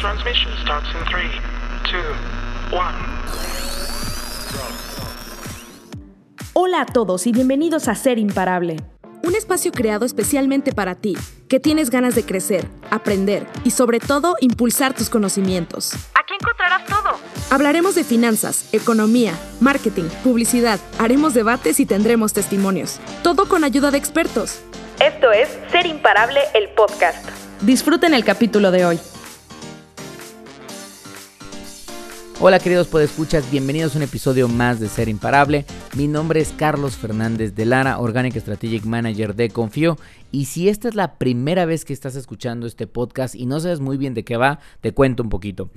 Transmission starts in 3, 2, 1. Hola a todos y bienvenidos a Ser Imparable. Un espacio creado especialmente para ti, que tienes ganas de crecer, aprender y sobre todo impulsar tus conocimientos. Aquí encontrarás todo. Hablaremos de finanzas, economía, marketing, publicidad, haremos debates y tendremos testimonios. Todo con ayuda de expertos. Esto es Ser Imparable, el podcast. Disfruten el capítulo de hoy. Hola queridos podescuchas, bienvenidos a un episodio más de Ser Imparable. Mi nombre es Carlos Fernández de Lara, Organic Strategic Manager de Confío. Y si esta es la primera vez que estás escuchando este podcast y no sabes muy bien de qué va, te cuento un poquito.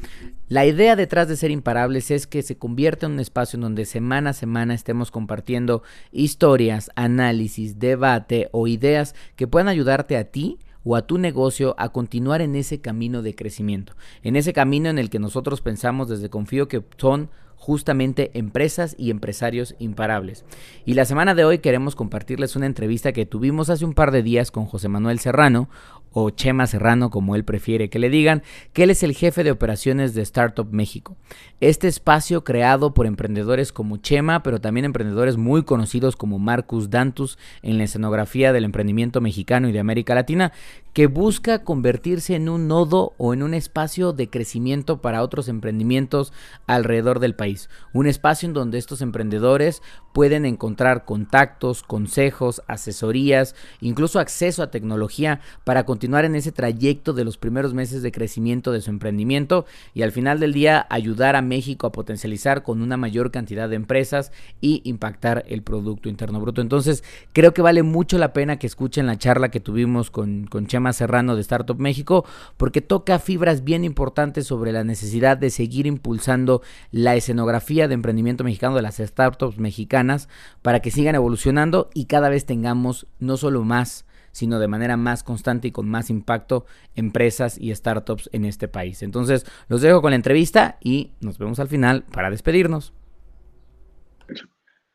La idea detrás de Ser Imparables es que se convierta en un espacio en donde semana a semana estemos compartiendo historias, análisis, debate o ideas que puedan ayudarte a ti o a tu negocio a continuar en ese camino de crecimiento, en ese camino en el que nosotros pensamos desde Confío que son justamente empresas y empresarios imparables. Y la semana de hoy queremos compartirles una entrevista que tuvimos hace un par de días con José Manuel Serrano, o Chema Serrano como él prefiere que le digan, que él es el jefe de operaciones de Startup México. Este espacio creado por emprendedores como Chema, pero también emprendedores muy conocidos como Marcus Dantus en la escenografía del emprendimiento mexicano y de América Latina, que busca convertirse en un nodo o en un espacio de crecimiento para otros emprendimientos alrededor del país. Un espacio en donde estos emprendedores pueden encontrar contactos, consejos, asesorías, incluso acceso a tecnología para continuar en ese trayecto de los primeros meses de crecimiento de su emprendimiento y al final del día ayudar a México a potencializar con una mayor cantidad de empresas y impactar el Producto Interno Bruto. Entonces creo que vale mucho la pena que escuchen la charla que tuvimos con, con Chema Serrano de Startup México, porque toca fibras bien importantes sobre la necesidad de seguir impulsando la escenografía de emprendimiento mexicano de las startups mexicanas para que sigan evolucionando y cada vez tengamos no solo más, sino de manera más constante y con más impacto empresas y startups en este país. Entonces, los dejo con la entrevista y nos vemos al final para despedirnos.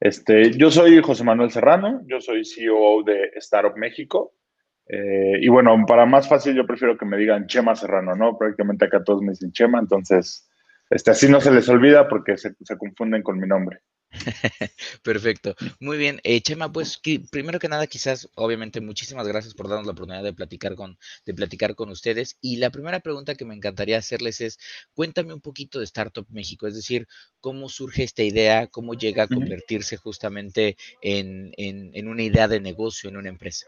Este, yo soy José Manuel Serrano, yo soy CEO de Startup México. Eh, y bueno, para más fácil, yo prefiero que me digan Chema Serrano, ¿no? Prácticamente acá todos me dicen Chema, entonces este, así no se les olvida porque se, se confunden con mi nombre. Perfecto. Muy bien. Eh, Chema, pues primero que nada, quizás, obviamente, muchísimas gracias por darnos la oportunidad de platicar con, de platicar con ustedes. Y la primera pregunta que me encantaría hacerles es, cuéntame un poquito de Startup México, es decir, cómo surge esta idea, cómo llega a convertirse justamente en, en, en una idea de negocio, en una empresa.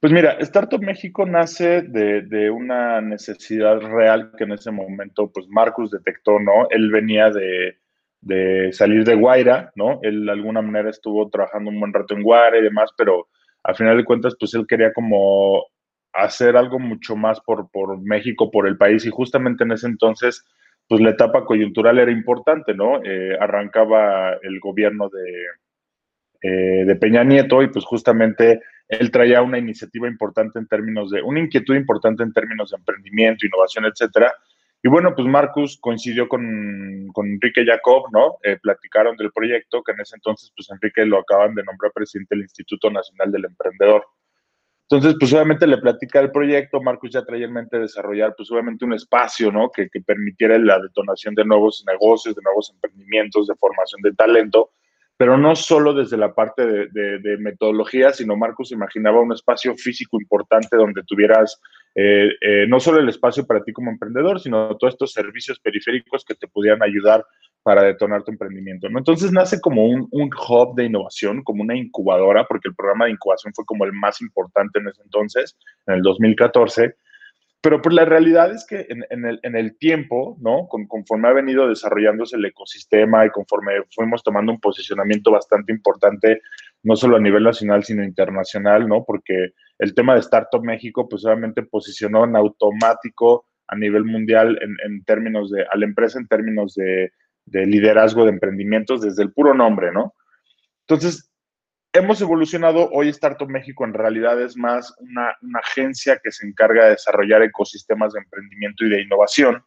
Pues mira, Startup México nace de, de, una necesidad real que en ese momento, pues Marcus detectó, ¿no? Él venía de, de, salir de Guaira, ¿no? Él de alguna manera estuvo trabajando un buen rato en Guaira y demás, pero al final de cuentas, pues él quería como hacer algo mucho más por, por México, por el país, y justamente en ese entonces, pues la etapa coyuntural era importante, ¿no? Eh, arrancaba el gobierno de, eh, de Peña Nieto y pues justamente él traía una iniciativa importante en términos de, una inquietud importante en términos de emprendimiento, innovación, etcétera. Y bueno, pues Marcus coincidió con, con Enrique Jacob, ¿no? Eh, platicaron del proyecto, que en ese entonces, pues Enrique lo acaban de nombrar presidente del Instituto Nacional del Emprendedor. Entonces, pues obviamente le platica el proyecto, Marcus ya traía en mente desarrollar, pues obviamente un espacio, ¿no? Que, que permitiera la detonación de nuevos negocios, de nuevos emprendimientos, de formación de talento, pero no solo desde la parte de, de, metodología, sino Marcos imaginaba un espacio físico importante donde tuvieras eh, eh, no solo el espacio para ti como emprendedor, sino todos estos servicios periféricos que te pudieran ayudar para detonar tu emprendimiento. Entonces nace como un, un, hub de innovación, como una incubadora, porque el programa de incubación fue como el más importante en ese entonces, en el 2014 pero pues la realidad es que en, en, el, en el, tiempo, ¿no? Con, conforme ha venido desarrollándose el ecosistema y conforme fuimos tomando un posicionamiento bastante importante, no solo a nivel nacional, sino internacional, ¿no? Porque el tema de Startup México, pues obviamente posicionó en automático a nivel mundial en, en términos de, a la empresa en términos de, de liderazgo de emprendimientos desde el puro nombre, ¿no? Entonces, hemos evolucionado. Hoy Startup México en realidad es más una, agencia que se encarga de desarrollar ecosistemas de emprendimiento y de innovación.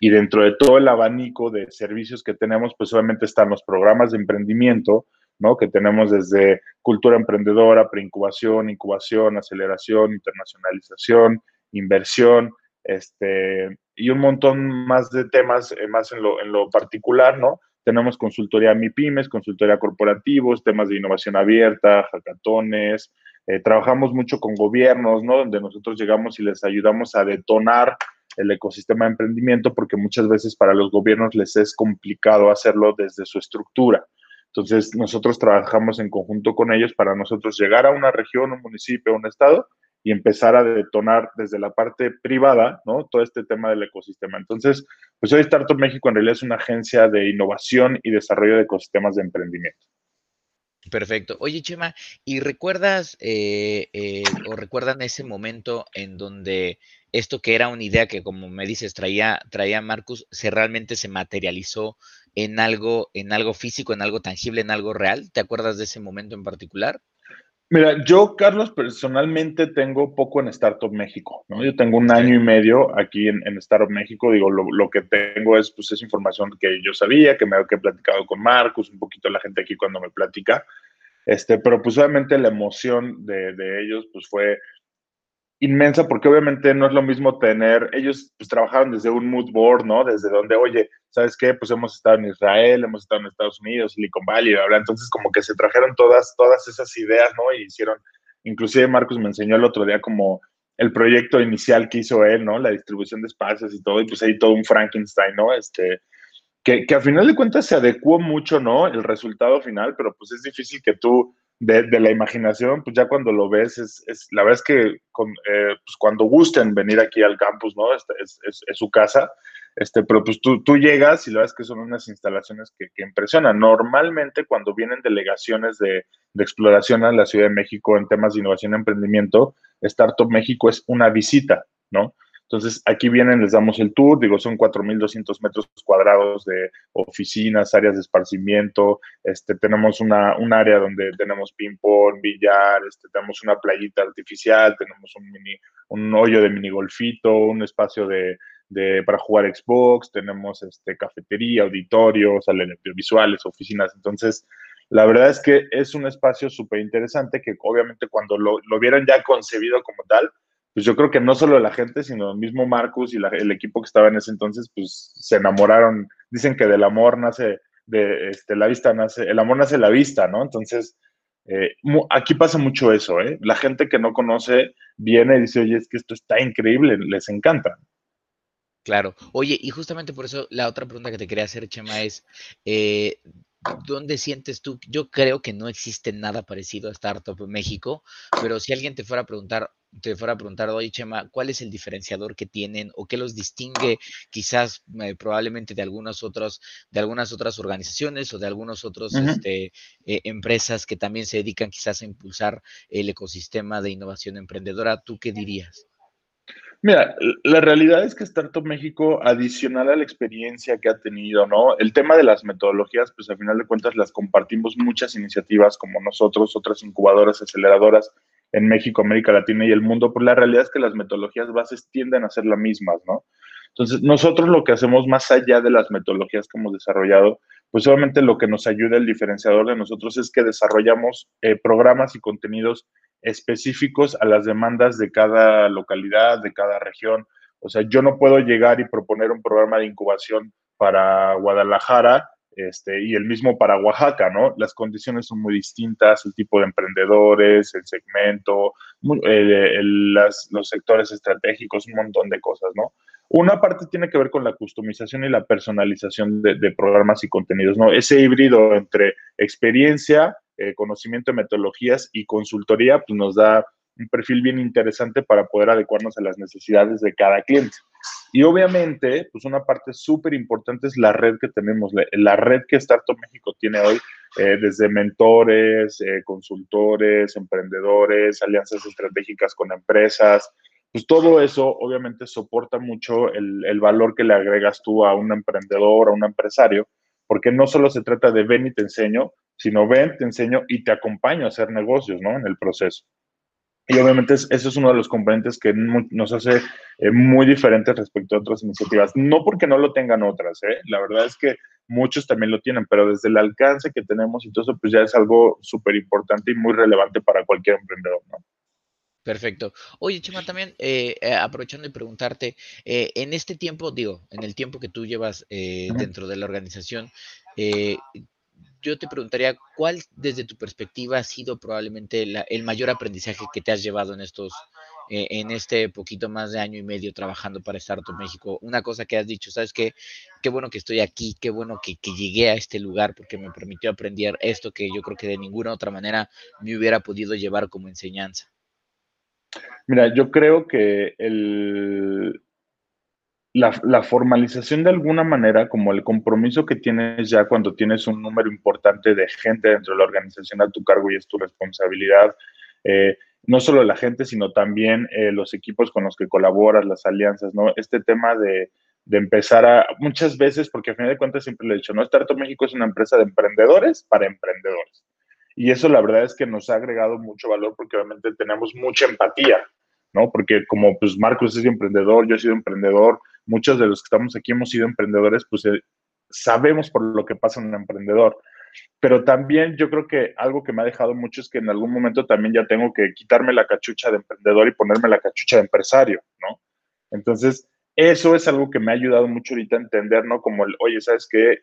Y dentro de todo el abanico de servicios que tenemos, pues obviamente están los programas de emprendimiento, ¿no? Que tenemos desde cultura emprendedora, preincubación, incubación, aceleración, internacionalización, inversión, este, y un montón más de temas, eh, más en lo, en lo particular, ¿no? Tenemos consultoría MIPIMES, consultoría corporativos, temas de innovación abierta, hackatones. Eh, trabajamos mucho con gobiernos, ¿no? Donde nosotros llegamos y les ayudamos a detonar el ecosistema de emprendimiento porque muchas veces para los gobiernos les es complicado hacerlo desde su estructura. Entonces, nosotros trabajamos en conjunto con ellos para nosotros llegar a una región, un municipio, un estado y empezar a detonar desde la parte privada, ¿no? Todo este tema del ecosistema. Entonces, pues hoy Startup México en realidad es una agencia de innovación y desarrollo de ecosistemas de emprendimiento. Perfecto. Oye, Chema, ¿y recuerdas eh, eh, o recuerdan ese momento en donde esto que era una idea que, como me dices, traía, traía Marcus, se realmente se materializó en algo, en algo físico, en algo tangible, en algo real? ¿Te acuerdas de ese momento en particular? Mira, yo, Carlos, personalmente tengo poco en Startup México, ¿no? Yo tengo un año y medio aquí en, Startup México, digo, lo, que tengo es, pues, es información que yo sabía, que me que he platicado con Marcus, un poquito la gente aquí cuando me platica, este, pero pues obviamente la emoción de, de ellos, pues fue inmensa porque obviamente no es lo mismo tener, ellos pues trabajaron desde un mood board, ¿no? Desde donde, oye, ¿sabes qué? Pues hemos estado en Israel, hemos estado en Estados Unidos, Silicon Valley, bla, entonces como que se trajeron todas, todas esas ideas, ¿no? Y hicieron, inclusive Marcos me enseñó el otro día como el proyecto inicial que hizo él, ¿no? La distribución de espacios y todo, y pues ahí todo un Frankenstein, ¿no? Este, que, que a final de cuentas se adecuó mucho, ¿no? El resultado final, pero pues es difícil que tú de, la imaginación, pues ya cuando lo ves, es, es la verdad es que con, eh, pues cuando gusten venir aquí al campus, ¿no? Es, es, es, su casa, este, pero pues tú, tú llegas y la verdad es que son unas instalaciones que, que impresionan. Normalmente cuando vienen delegaciones de, de, exploración a la Ciudad de México en temas de innovación y emprendimiento, Startup México es una visita, ¿no? Entonces, aquí vienen, les damos el tour, digo, son 4.200 metros cuadrados de oficinas, áreas de esparcimiento, este, tenemos una, un área donde tenemos ping-pong, billar, este, tenemos una playita artificial, tenemos un, mini, un hoyo de mini golfito, un espacio de, de, para jugar Xbox, tenemos este, cafetería, auditorio, salen audiovisuales, oficinas, entonces... La verdad es que es un espacio súper interesante que obviamente cuando lo, lo vieron ya concebido como tal, pues yo creo que no solo la gente, sino el mismo Marcus y el equipo que estaba en ese entonces, pues se enamoraron. Dicen que del amor nace, de este, la vista nace, el amor nace la vista, ¿no? Entonces, eh, aquí pasa mucho eso, ¿eh? La gente que no conoce viene y dice, oye, es que esto está increíble, les encanta. Claro. Oye, y justamente por eso la otra pregunta que te quería hacer, Chema, es, eh, ¿dónde sientes tú? Yo creo que no existe nada parecido a Startup México, pero si alguien te fuera a preguntar, te fuera a preguntar, oye Chema, ¿cuál es el diferenciador que tienen o qué los distingue quizás eh, probablemente de algunas otras, de algunas otras organizaciones o de algunas otras este, eh, empresas que también se dedican quizás a impulsar el ecosistema de innovación emprendedora? ¿Tú qué dirías? Mira, la realidad es que Startup México, adicional a la experiencia que ha tenido, ¿no? El tema de las metodologías, pues al final de cuentas las compartimos muchas iniciativas como nosotros, otras incubadoras, aceleradoras, en México, América Latina y el mundo, pues la realidad es que las metodologías bases tienden a ser las mismas, ¿no? Entonces, nosotros lo que hacemos más allá de las metodologías que hemos desarrollado, pues obviamente lo que nos ayuda el diferenciador de nosotros es que desarrollamos eh, programas y contenidos específicos a las demandas de cada localidad, de cada región. O sea, yo no puedo llegar y proponer un programa de incubación para Guadalajara este, y el mismo para Oaxaca, ¿no? Las condiciones son muy distintas, el tipo de emprendedores, el segmento, los sectores estratégicos, un montón de cosas, ¿no? Una parte tiene que ver con la customización y la personalización de, programas y contenidos, ¿no? Ese híbrido entre experiencia, eh, conocimiento de metodologías y consultoría, pues nos da un perfil bien interesante para poder adecuarnos a las necesidades de cada cliente. Y obviamente, pues una parte súper importante es la red que tenemos, la, red que Startup México tiene hoy, eh, desde mentores, eh, consultores, emprendedores, alianzas estratégicas con empresas. Pues todo eso obviamente soporta mucho el, el valor que le agregas tú a un emprendedor, a un empresario, porque no solo se trata de ven y te enseño, sino ven, te enseño y te acompaño a hacer negocios, ¿no? En el proceso. Y obviamente eso es uno de los componentes que nos hace eh, muy diferentes respecto a otras iniciativas. No porque no lo tengan otras, ¿eh? la verdad es que muchos también lo tienen, pero desde el alcance que tenemos y todo eso, pues ya es algo súper importante y muy relevante para cualquier emprendedor. ¿no? Perfecto. Oye, Chema, también eh, eh, aprovechando y preguntarte, eh, en este tiempo, digo, en el tiempo que tú llevas dentro de la organización, yo te preguntaría, ¿cuál desde tu perspectiva ha sido probablemente el mayor aprendizaje que te has llevado en estos, en este poquito más de año y medio trabajando para Startup México? Una cosa que has dicho, ¿sabes qué? Qué bueno que estoy aquí, qué bueno que, que llegué a este lugar porque me permitió aprender esto que yo creo que de ninguna otra manera me hubiera podido llevar como enseñanza. Mira, yo creo que el, la, formalización de alguna manera, como el compromiso que tienes ya cuando tienes un número importante de gente dentro de la organización a tu cargo y es tu responsabilidad, eh, no solo la gente, sino también eh, los equipos con los que colaboras, las alianzas, ¿no? Este tema de, de empezar a, muchas veces, porque a final de cuentas siempre le he dicho, ¿no? Startup México es una empresa de emprendedores para emprendedores. Y eso la verdad es que nos ha agregado mucho valor porque obviamente tenemos mucha empatía, ¿no? Porque como pues Marcos es emprendedor, yo he sido emprendedor, muchos de los que estamos aquí hemos sido emprendedores, pues eh, sabemos por lo que pasa un emprendedor. Pero también yo creo que algo que me ha dejado mucho es que en algún momento también ya tengo que quitarme la cachucha de emprendedor y ponerme la cachucha de empresario, ¿no? Entonces, eso es algo que me ha ayudado mucho ahorita a entender, ¿no? Como el, oye, ¿sabes qué?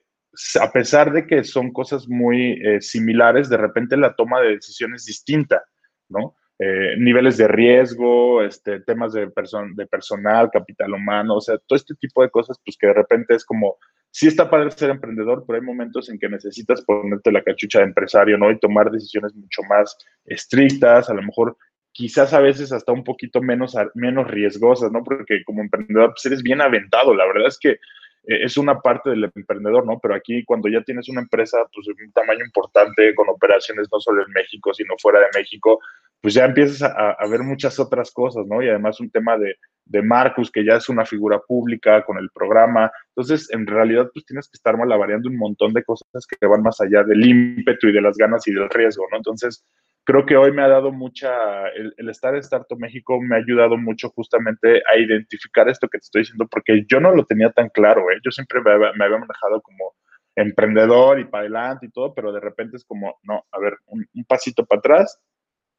a pesar de que son cosas muy eh, similares, de repente la toma de decisiones es distinta, ¿no? Eh, niveles de riesgo, este, temas de, de personal, capital humano, o sea, todo este tipo de cosas, pues que de repente es como, sí está padre ser emprendedor, pero hay momentos en que necesitas ponerte la cachucha de empresario, ¿no? Y tomar decisiones mucho más estrictas, a lo mejor quizás a veces hasta un poquito menos, menos riesgosas, ¿no? Porque como emprendedor, pues eres bien aventado, la verdad es que eh, es una parte del emprendedor, ¿no? Pero aquí cuando ya tienes una empresa pues, de un tamaño importante, con operaciones no solo en México, sino fuera de México, pues ya empiezas a, ver muchas otras cosas, ¿no? Y además un tema de, de, Marcus, que ya es una figura pública con el programa. Entonces, en realidad, pues tienes que estar malavariando un montón de cosas que van más allá del ímpetu y de las ganas y del riesgo, ¿no? Entonces, creo que hoy me ha dado mucha, el, estar en Startup México me ha ayudado mucho justamente a identificar esto que te estoy diciendo, porque yo no lo tenía tan claro, ¿eh? yo siempre me, había manejado como emprendedor y para adelante y todo, pero de repente es como, no, a ver, un pasito para atrás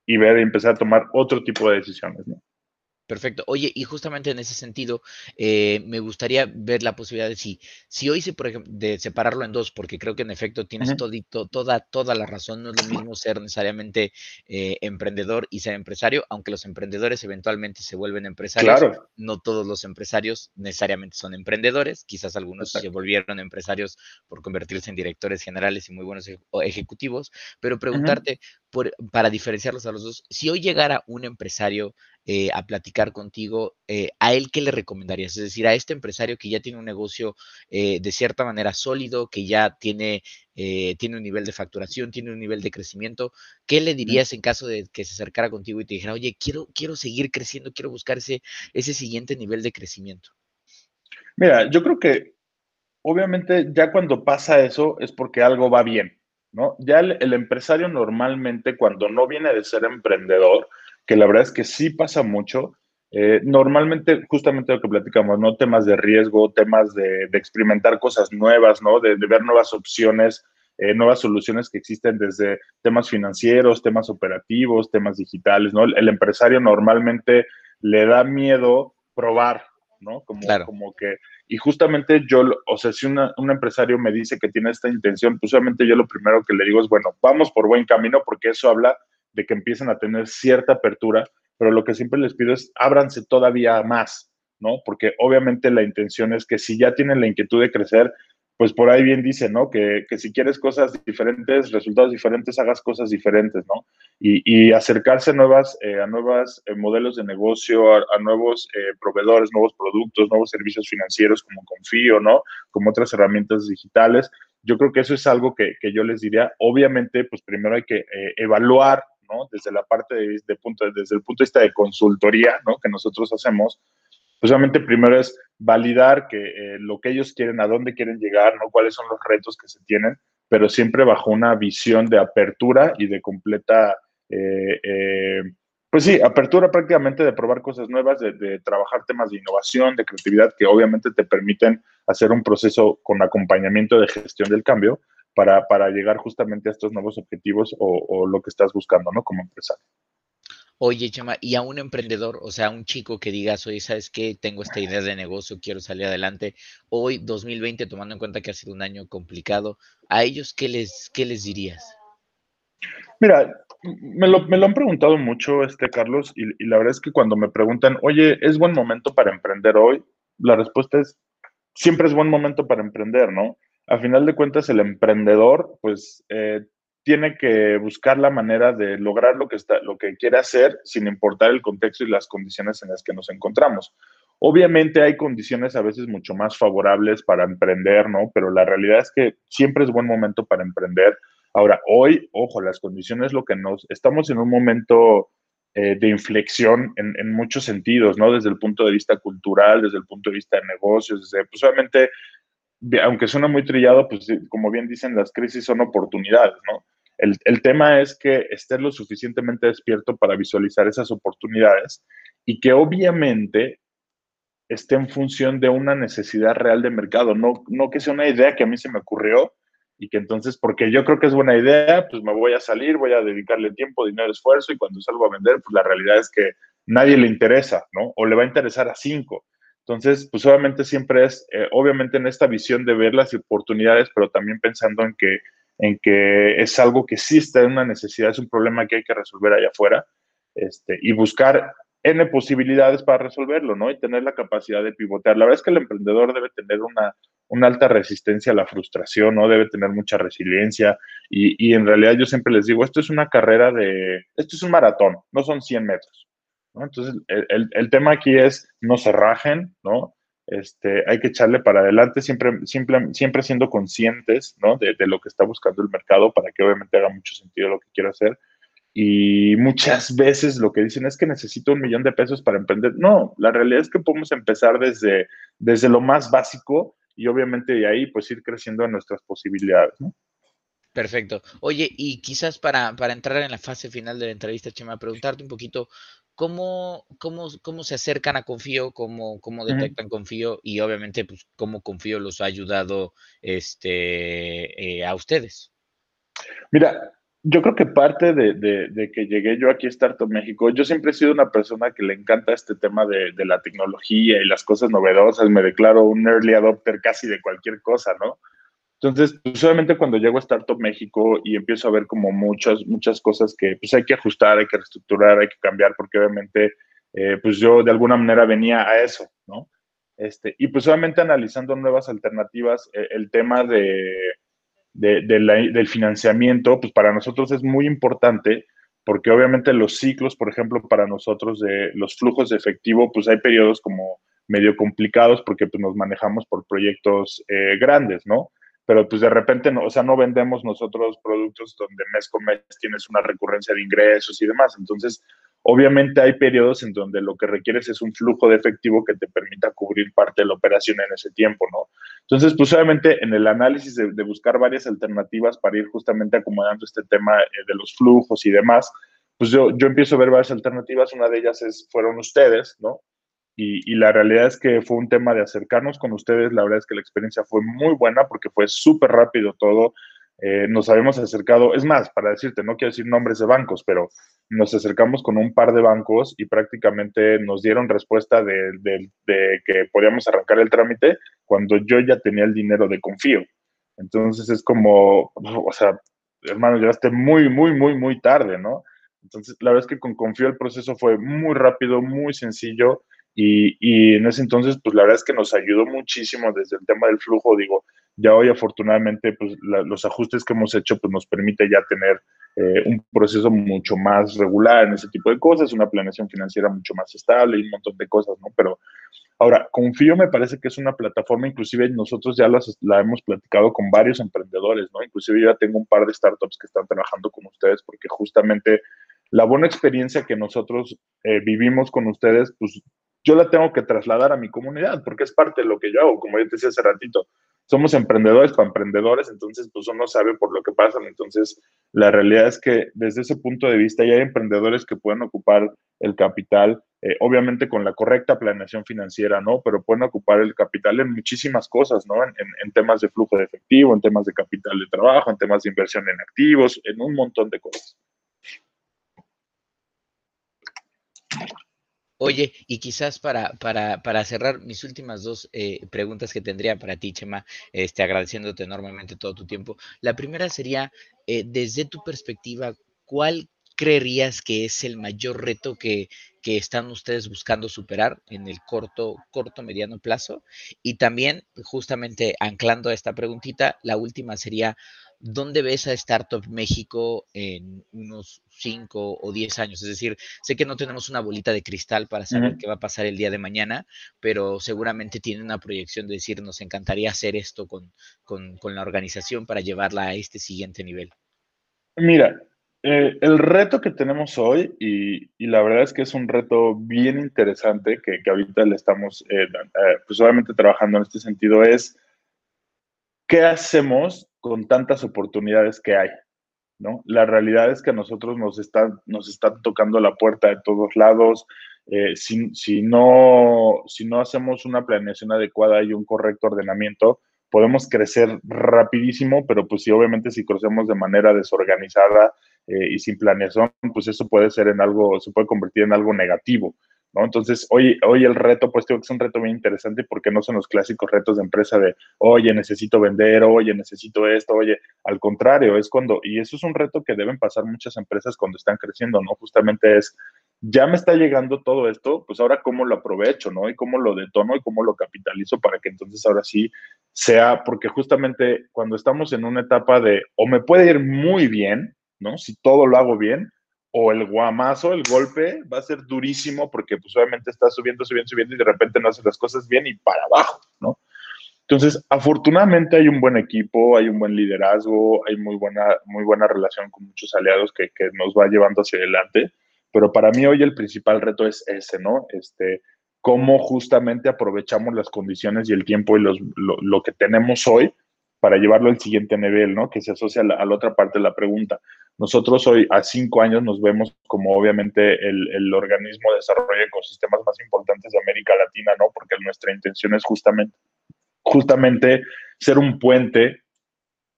y ver y empezar a tomar otro tipo de decisiones, ¿no? Perfecto. Oye, y justamente en ese sentido, eh, me gustaría ver la posibilidad de si, si hoy se, por ejemplo, de separarlo en dos, porque creo que en efecto tienes todito, toda, toda la razón. No es lo mismo ser necesariamente eh, emprendedor y ser empresario, aunque los emprendedores eventualmente se vuelven empresarios. Claro. No todos los empresarios necesariamente son emprendedores. Quizás algunos se volvieron empresarios por convertirse en directores generales y muy buenos ejecutivos. Pero preguntarte, por, para diferenciarlos a los dos, si hoy llegara un empresario eh, a platicar contigo, eh, ¿a él qué le recomendarías? Es decir, a este empresario que ya tiene un negocio eh, de cierta manera sólido, que ya tiene, tiene un nivel de facturación, tiene un nivel de crecimiento, ¿qué le dirías en caso de que se acercara contigo y te dijera, oye, quiero, quiero seguir creciendo, quiero buscar ese, ese siguiente nivel de crecimiento? Mira, yo creo que obviamente ya cuando pasa eso es porque algo va bien, Ya el empresario normalmente cuando no viene de ser emprendedor, que la verdad es que sí pasa mucho. Eh, normalmente, justamente lo que platicamos, ¿no? Temas de riesgo, temas de, experimentar cosas nuevas, ¿no? De, ver nuevas opciones, eh, nuevas soluciones que existen desde temas financieros, temas operativos, temas digitales, ¿no? El, empresario normalmente le da miedo probar, ¿no? Como, como que, y justamente yo, o sea, si un empresario me dice que tiene esta intención, pues obviamente yo lo primero que le digo es, bueno, vamos por buen camino porque eso habla de que empiecen a tener cierta apertura, pero lo que siempre les pido es ábranse todavía más, ¿no? Porque obviamente la intención es que si ya tienen la inquietud de crecer, pues por ahí bien dice, ¿no? Que, si quieres cosas diferentes, resultados diferentes, hagas cosas diferentes, ¿no? Y, acercarse a nuevas, eh, a nuevos eh, modelos de negocio, a, nuevos eh, proveedores, nuevos productos, nuevos servicios financieros como Confío, ¿no? Como otras herramientas digitales. Yo creo que eso es algo que, que yo les diría. Obviamente, pues primero hay que evaluar desde la parte de, punto, desde el punto de vista de consultoría, ¿no? Que nosotros hacemos, pues obviamente primero es validar que eh, lo que ellos quieren, a dónde quieren llegar, ¿no? Cuáles son los retos que se tienen, pero siempre bajo una visión de apertura y de completa, eh, eh, pues sí, apertura prácticamente de probar cosas nuevas, de, trabajar temas de innovación, de creatividad, que obviamente te permiten hacer un proceso con acompañamiento de gestión del cambio, para, para llegar justamente a estos nuevos objetivos o, lo que estás buscando, ¿no? Como empresario. Oye, Chema, y a un emprendedor, o sea, a un chico que diga, oye, ¿sabes qué? Tengo esta idea de negocio, quiero salir adelante. Hoy, 2020, tomando en cuenta que ha sido un año complicado, ¿a ellos qué les, qué les dirías? Mira, me lo, me lo han preguntado mucho, este Carlos, y, y la verdad es que cuando me preguntan, oye, ¿es buen momento para emprender hoy? La respuesta es, siempre es buen momento para emprender, ¿no? A final de cuentas, el emprendedor, pues, eh, tiene que buscar la manera de lograr lo que, está, lo que quiere hacer sin importar el contexto y las condiciones en las que nos encontramos. Obviamente hay condiciones a veces mucho más favorables para emprender, ¿no? Pero la realidad es que siempre es buen momento para emprender. Ahora, hoy, ojo, las condiciones lo que nos... Estamos en un momento eh, de inflexión en, muchos sentidos, ¿no? Desde el punto de vista cultural, desde el punto de vista de negocios, desde, pues obviamente, aunque suena muy trillado, pues como bien dicen, las crisis son oportunidades, ¿no? El, el, tema es que estés lo suficientemente despierto para visualizar esas oportunidades y que obviamente esté en función de una necesidad real de mercado, no, no que sea una idea que a mí se me ocurrió y que entonces, porque yo creo que es buena idea, pues me voy a salir, voy a dedicarle tiempo, dinero, esfuerzo y cuando salgo a vender, pues la realidad es que nadie le interesa, ¿no? O le va a interesar a cinco. Entonces, pues obviamente siempre es, eh, obviamente en esta visión de ver las oportunidades, pero también pensando en que en que es algo que sí está en una necesidad, es un problema que hay que resolver allá afuera, este, y buscar N posibilidades para resolverlo, ¿no? Y tener la capacidad de pivotear. La verdad es que el emprendedor debe tener una, alta resistencia a la frustración, ¿no? Debe tener mucha resiliencia y, y, en realidad yo siempre les digo, esto es una carrera de, esto es un maratón, no son 100 metros. Entonces, el, el, el tema aquí es no se rajen, ¿no? Este, hay que echarle para adelante, siempre, siempre, siempre siendo conscientes ¿no? de, de, lo que está buscando el mercado para que obviamente haga mucho sentido lo que quiero hacer. Y muchas veces lo que dicen es que necesito un millón de pesos para emprender. No, la realidad es que podemos empezar desde, desde lo más básico y obviamente de ahí pues ir creciendo en nuestras posibilidades. ¿no? Perfecto. Oye, y quizás para, para, entrar en la fase final de la entrevista, Chema, preguntarte un poquito cómo, cómo, cómo se acercan a Confío, cómo, cómo detectan uh -huh. Confío y obviamente pues cómo Confío los ha ayudado este, eh, a ustedes. Mira, yo creo que parte de, de, de, que llegué yo aquí a Startup México, yo siempre he sido una persona que le encanta este tema de, de la tecnología y las cosas novedosas, me declaro un early adopter casi de cualquier cosa, ¿no? Entonces, pues obviamente cuando llego a Startup México y empiezo a ver como muchas, muchas cosas que pues hay que ajustar, hay que reestructurar, hay que cambiar, porque obviamente eh, pues yo de alguna manera venía a eso, ¿no? Este, y pues obviamente analizando nuevas alternativas, eh, el tema de, la, del financiamiento, pues para nosotros es muy importante porque obviamente los ciclos, por ejemplo, para nosotros de los flujos de efectivo, pues hay periodos como medio complicados porque pues nos manejamos por proyectos eh, grandes, ¿no? Pero pues de repente, no, o sea, no vendemos nosotros productos donde mes con mes tienes una recurrencia de ingresos y demás. Entonces, obviamente hay periodos en donde lo que requieres es un flujo de efectivo que te permita cubrir parte de la operación en ese tiempo, ¿no? Entonces, pues obviamente en el análisis de, buscar varias alternativas para ir justamente acomodando este tema eh, de los flujos y demás, pues yo, yo empiezo a ver varias alternativas. Una de ellas es, fueron ustedes, ¿no? Y, y, la realidad es que fue un tema de acercarnos con ustedes. La verdad es que la experiencia fue muy buena porque fue súper rápido todo. Eh, nos habíamos acercado, es más, para decirte, no quiero decir nombres de bancos, pero nos acercamos con un par de bancos y prácticamente nos dieron respuesta de, de, de que podíamos arrancar el trámite cuando yo ya tenía el dinero de confío. Entonces es como, o sea, hermano, llegaste muy, muy, muy, muy tarde, ¿no? Entonces, la verdad es que con Confío el proceso fue muy rápido, muy sencillo. Y, y, en ese entonces, pues la verdad es que nos ayudó muchísimo desde el tema del flujo. Digo, ya hoy afortunadamente, pues la, los ajustes que hemos hecho, pues nos permite ya tener eh, un proceso mucho más regular en ese tipo de cosas, una planeación financiera mucho más estable y un montón de cosas, ¿no? Pero ahora, Confío me parece que es una plataforma, inclusive nosotros ya las, la hemos platicado con varios emprendedores, ¿no? Inclusive yo ya tengo un par de startups que están trabajando con ustedes porque justamente la buena experiencia que nosotros eh, vivimos con ustedes, pues yo la tengo que trasladar a mi comunidad, porque es parte de lo que yo hago, como yo te decía hace ratito. Somos emprendedores para emprendedores, entonces pues uno sabe por lo que pasan. Entonces, la realidad es que desde ese punto de vista ya hay emprendedores que pueden ocupar el capital, eh, obviamente con la correcta planeación financiera, ¿no? Pero pueden ocupar el capital en muchísimas cosas, ¿no? En, en, en temas de flujo de efectivo, en temas de capital de trabajo, en temas de inversión en activos, en un montón de cosas. Oye, y quizás para, para, para cerrar mis últimas dos eh, preguntas que tendría para ti, Chema, este, agradeciéndote enormemente todo tu tiempo. La primera sería, eh, desde tu perspectiva, ¿cuál creerías que es el mayor reto que, que, están ustedes buscando superar en el corto, corto, mediano plazo? Y también, justamente anclando a esta preguntita, la última sería, ¿dónde ves a Startup México en unos 5 o 10 años? Es decir, sé que no tenemos una bolita de cristal para saber qué va a pasar el día de mañana, pero seguramente tiene una proyección de decir, nos encantaría hacer esto con, con, con la organización para llevarla a este siguiente nivel. Mira, eh, el reto que tenemos hoy, y, y, la verdad es que es un reto bien interesante que, que ahorita le estamos, eh, eh, pues obviamente trabajando en este sentido, es ¿qué hacemos con tantas oportunidades que hay? ¿no? La realidad es que a nosotros nos están, nos están tocando la puerta de todos lados. Eh, si, si, no, si no hacemos una planeación adecuada y un correcto ordenamiento, podemos crecer rapidísimo, pero pues sí, obviamente si crecemos de manera desorganizada eh, y sin planeación, pues eso puede ser en algo, se puede convertir en algo negativo. Entonces, hoy, hoy el reto, pues creo que es un reto bien interesante porque no son los clásicos retos de empresa de, oye, necesito vender, oye, necesito esto, oye, al contrario, es cuando, y eso es un reto que deben pasar muchas empresas cuando están creciendo, ¿no? Justamente es, ya me está llegando todo esto, pues ahora cómo lo aprovecho, ¿no? Y cómo lo detono y cómo lo capitalizo para que entonces ahora sí sea, porque justamente cuando estamos en una etapa de, o me puede ir muy bien, ¿no? Si todo lo hago bien, o el guamazo, el golpe, va a ser durísimo porque pues obviamente está subiendo, subiendo, subiendo y de repente no hace las cosas bien y para abajo, ¿no? Entonces, afortunadamente hay un buen equipo, hay un buen liderazgo, hay muy buena, muy buena relación con muchos aliados que, que nos va llevando hacia adelante, pero para mí hoy el principal reto es ese, ¿no? Este, cómo justamente aprovechamos las condiciones y el tiempo y los, lo, lo que tenemos hoy para llevarlo al siguiente nivel, ¿no? Que se asocia a la, a la, otra parte de la pregunta. Nosotros hoy, a cinco años, nos vemos como obviamente el, el, organismo de desarrollo de ecosistemas más importantes de América Latina, ¿no? Porque nuestra intención es justamente, justamente ser un puente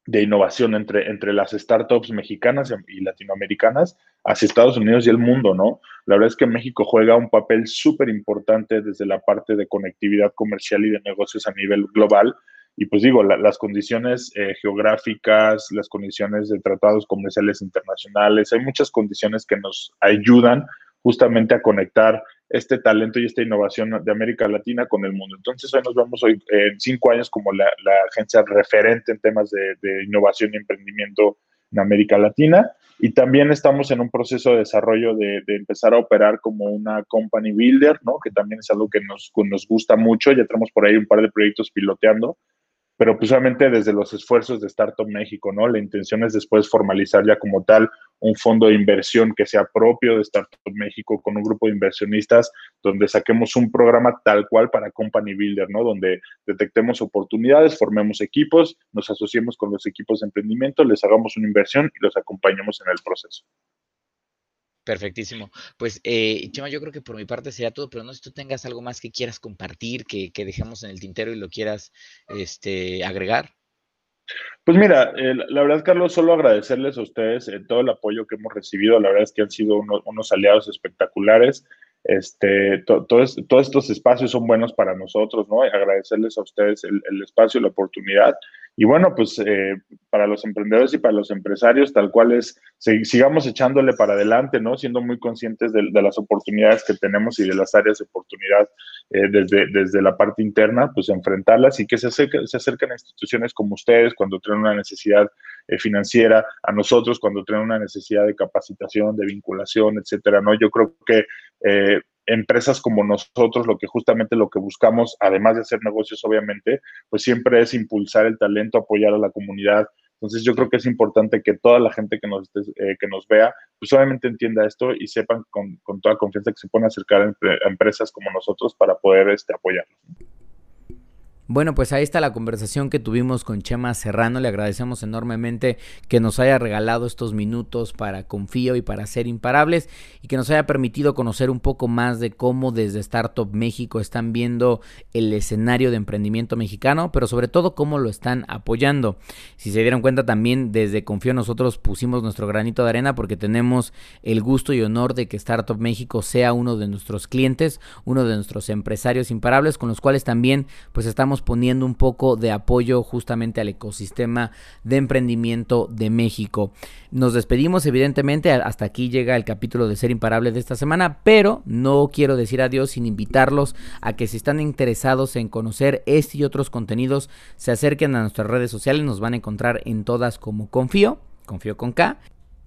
de innovación entre, entre las startups mexicanas y latinoamericanas hacia Estados Unidos y el mundo, ¿no? La verdad es que México juega un papel súper importante desde la parte de conectividad comercial y de negocios a nivel global y pues digo, la, las condiciones eh, geográficas, las condiciones de tratados comerciales internacionales, hay muchas condiciones que nos ayudan justamente a conectar este talento y esta innovación de América Latina con el mundo. Entonces hoy nos vemos hoy en eh, cinco años como la, la, agencia referente en temas de, de innovación y emprendimiento en América Latina y también estamos en un proceso de desarrollo de, de, empezar a operar como una company builder, ¿no? Que también es algo que nos, nos gusta mucho. Ya tenemos por ahí un par de proyectos piloteando pero pues obviamente desde los esfuerzos de Startup México, ¿no? La intención es después formalizar ya como tal un fondo de inversión que sea propio de Startup México con un grupo de inversionistas donde saquemos un programa tal cual para Company Builder, ¿no? Donde detectemos oportunidades, formemos equipos, nos asociemos con los equipos de emprendimiento, les hagamos una inversión y los acompañemos en el proceso. Perfectísimo. Pues, eh, Chema, yo creo que por mi parte sería todo, pero no si tú tengas algo más que quieras compartir, que, dejemos en el tintero y lo quieras este, agregar. Pues mira, eh, la verdad, Carlos, solo agradecerles a ustedes eh, todo el apoyo que hemos recibido. La verdad es que han sido uno, unos aliados espectaculares. Este, to, to, todos estos espacios son buenos para nosotros, ¿no? Agradecerles a ustedes el, el espacio la oportunidad. Y bueno, pues eh, para los emprendedores y para los empresarios, tal cual es, sigamos echándole para adelante, ¿no? Siendo muy conscientes de, de las oportunidades que tenemos y de las áreas de oportunidad eh, desde, desde la parte interna, pues enfrentarlas y que se se acerquen a instituciones como ustedes cuando tienen una necesidad eh, financiera, a nosotros cuando tienen una necesidad de capacitación, de vinculación, etcétera, ¿no? Yo creo que eh, empresas como nosotros, lo que justamente lo que buscamos, además de hacer negocios, obviamente, pues siempre es impulsar el talento, apoyar a la comunidad. Entonces yo creo que es importante que toda la gente que nos, eh, que nos vea, pues obviamente entienda esto y sepan con, con toda confianza que se pueden acercar a, empresas como nosotros para poder este, apoyarlos. Bueno, pues ahí está la conversación que tuvimos con Chema Serrano. Le agradecemos enormemente que nos haya regalado estos minutos para Confío y para ser imparables y que nos haya permitido conocer un poco más de cómo desde Startup México están viendo el escenario de emprendimiento mexicano, pero sobre todo cómo lo están apoyando. Si se dieron cuenta también desde Confío nosotros pusimos nuestro granito de arena porque tenemos el gusto y honor de que Startup México sea uno de nuestros clientes, uno de nuestros empresarios imparables con los cuales también pues poniendo un poco de apoyo justamente al ecosistema de emprendimiento de México. Nos despedimos, evidentemente, hasta aquí llega el capítulo de Ser Imparable de esta semana, pero no quiero decir adiós sin invitarlos a que si están interesados en conocer este y otros contenidos, se acerquen a nuestras redes sociales, nos van a encontrar en todas como Confío, Confío con K.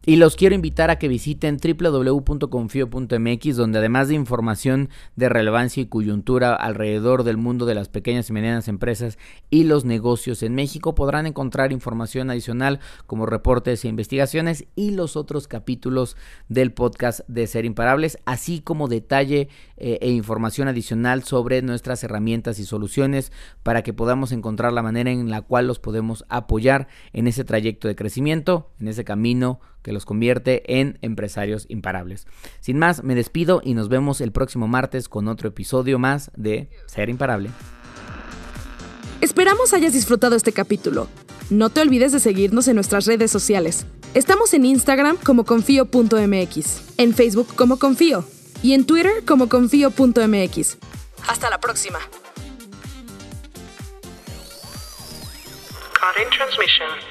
Y los quiero invitar a que visiten www.confio.mx, donde además de información de relevancia y coyuntura alrededor del mundo de las pequeñas y medianas empresas y los negocios en México, podrán encontrar información adicional como reportes e investigaciones y los otros capítulos del podcast de Ser Imparables, así como detalle eh, e información adicional sobre nuestras herramientas y soluciones para que podamos encontrar la manera en la cual los podemos apoyar en ese trayecto de crecimiento, en ese camino que los convierte en empresarios imparables. Sin más, me despido y nos vemos el próximo martes con otro episodio más de Ser Imparable. Esperamos hayas disfrutado este capítulo. No te olvides de seguirnos en nuestras redes sociales. Estamos en Instagram como confío.mx, en Facebook como confío y en Twitter como confío.mx. Hasta la próxima. Caught in transmission.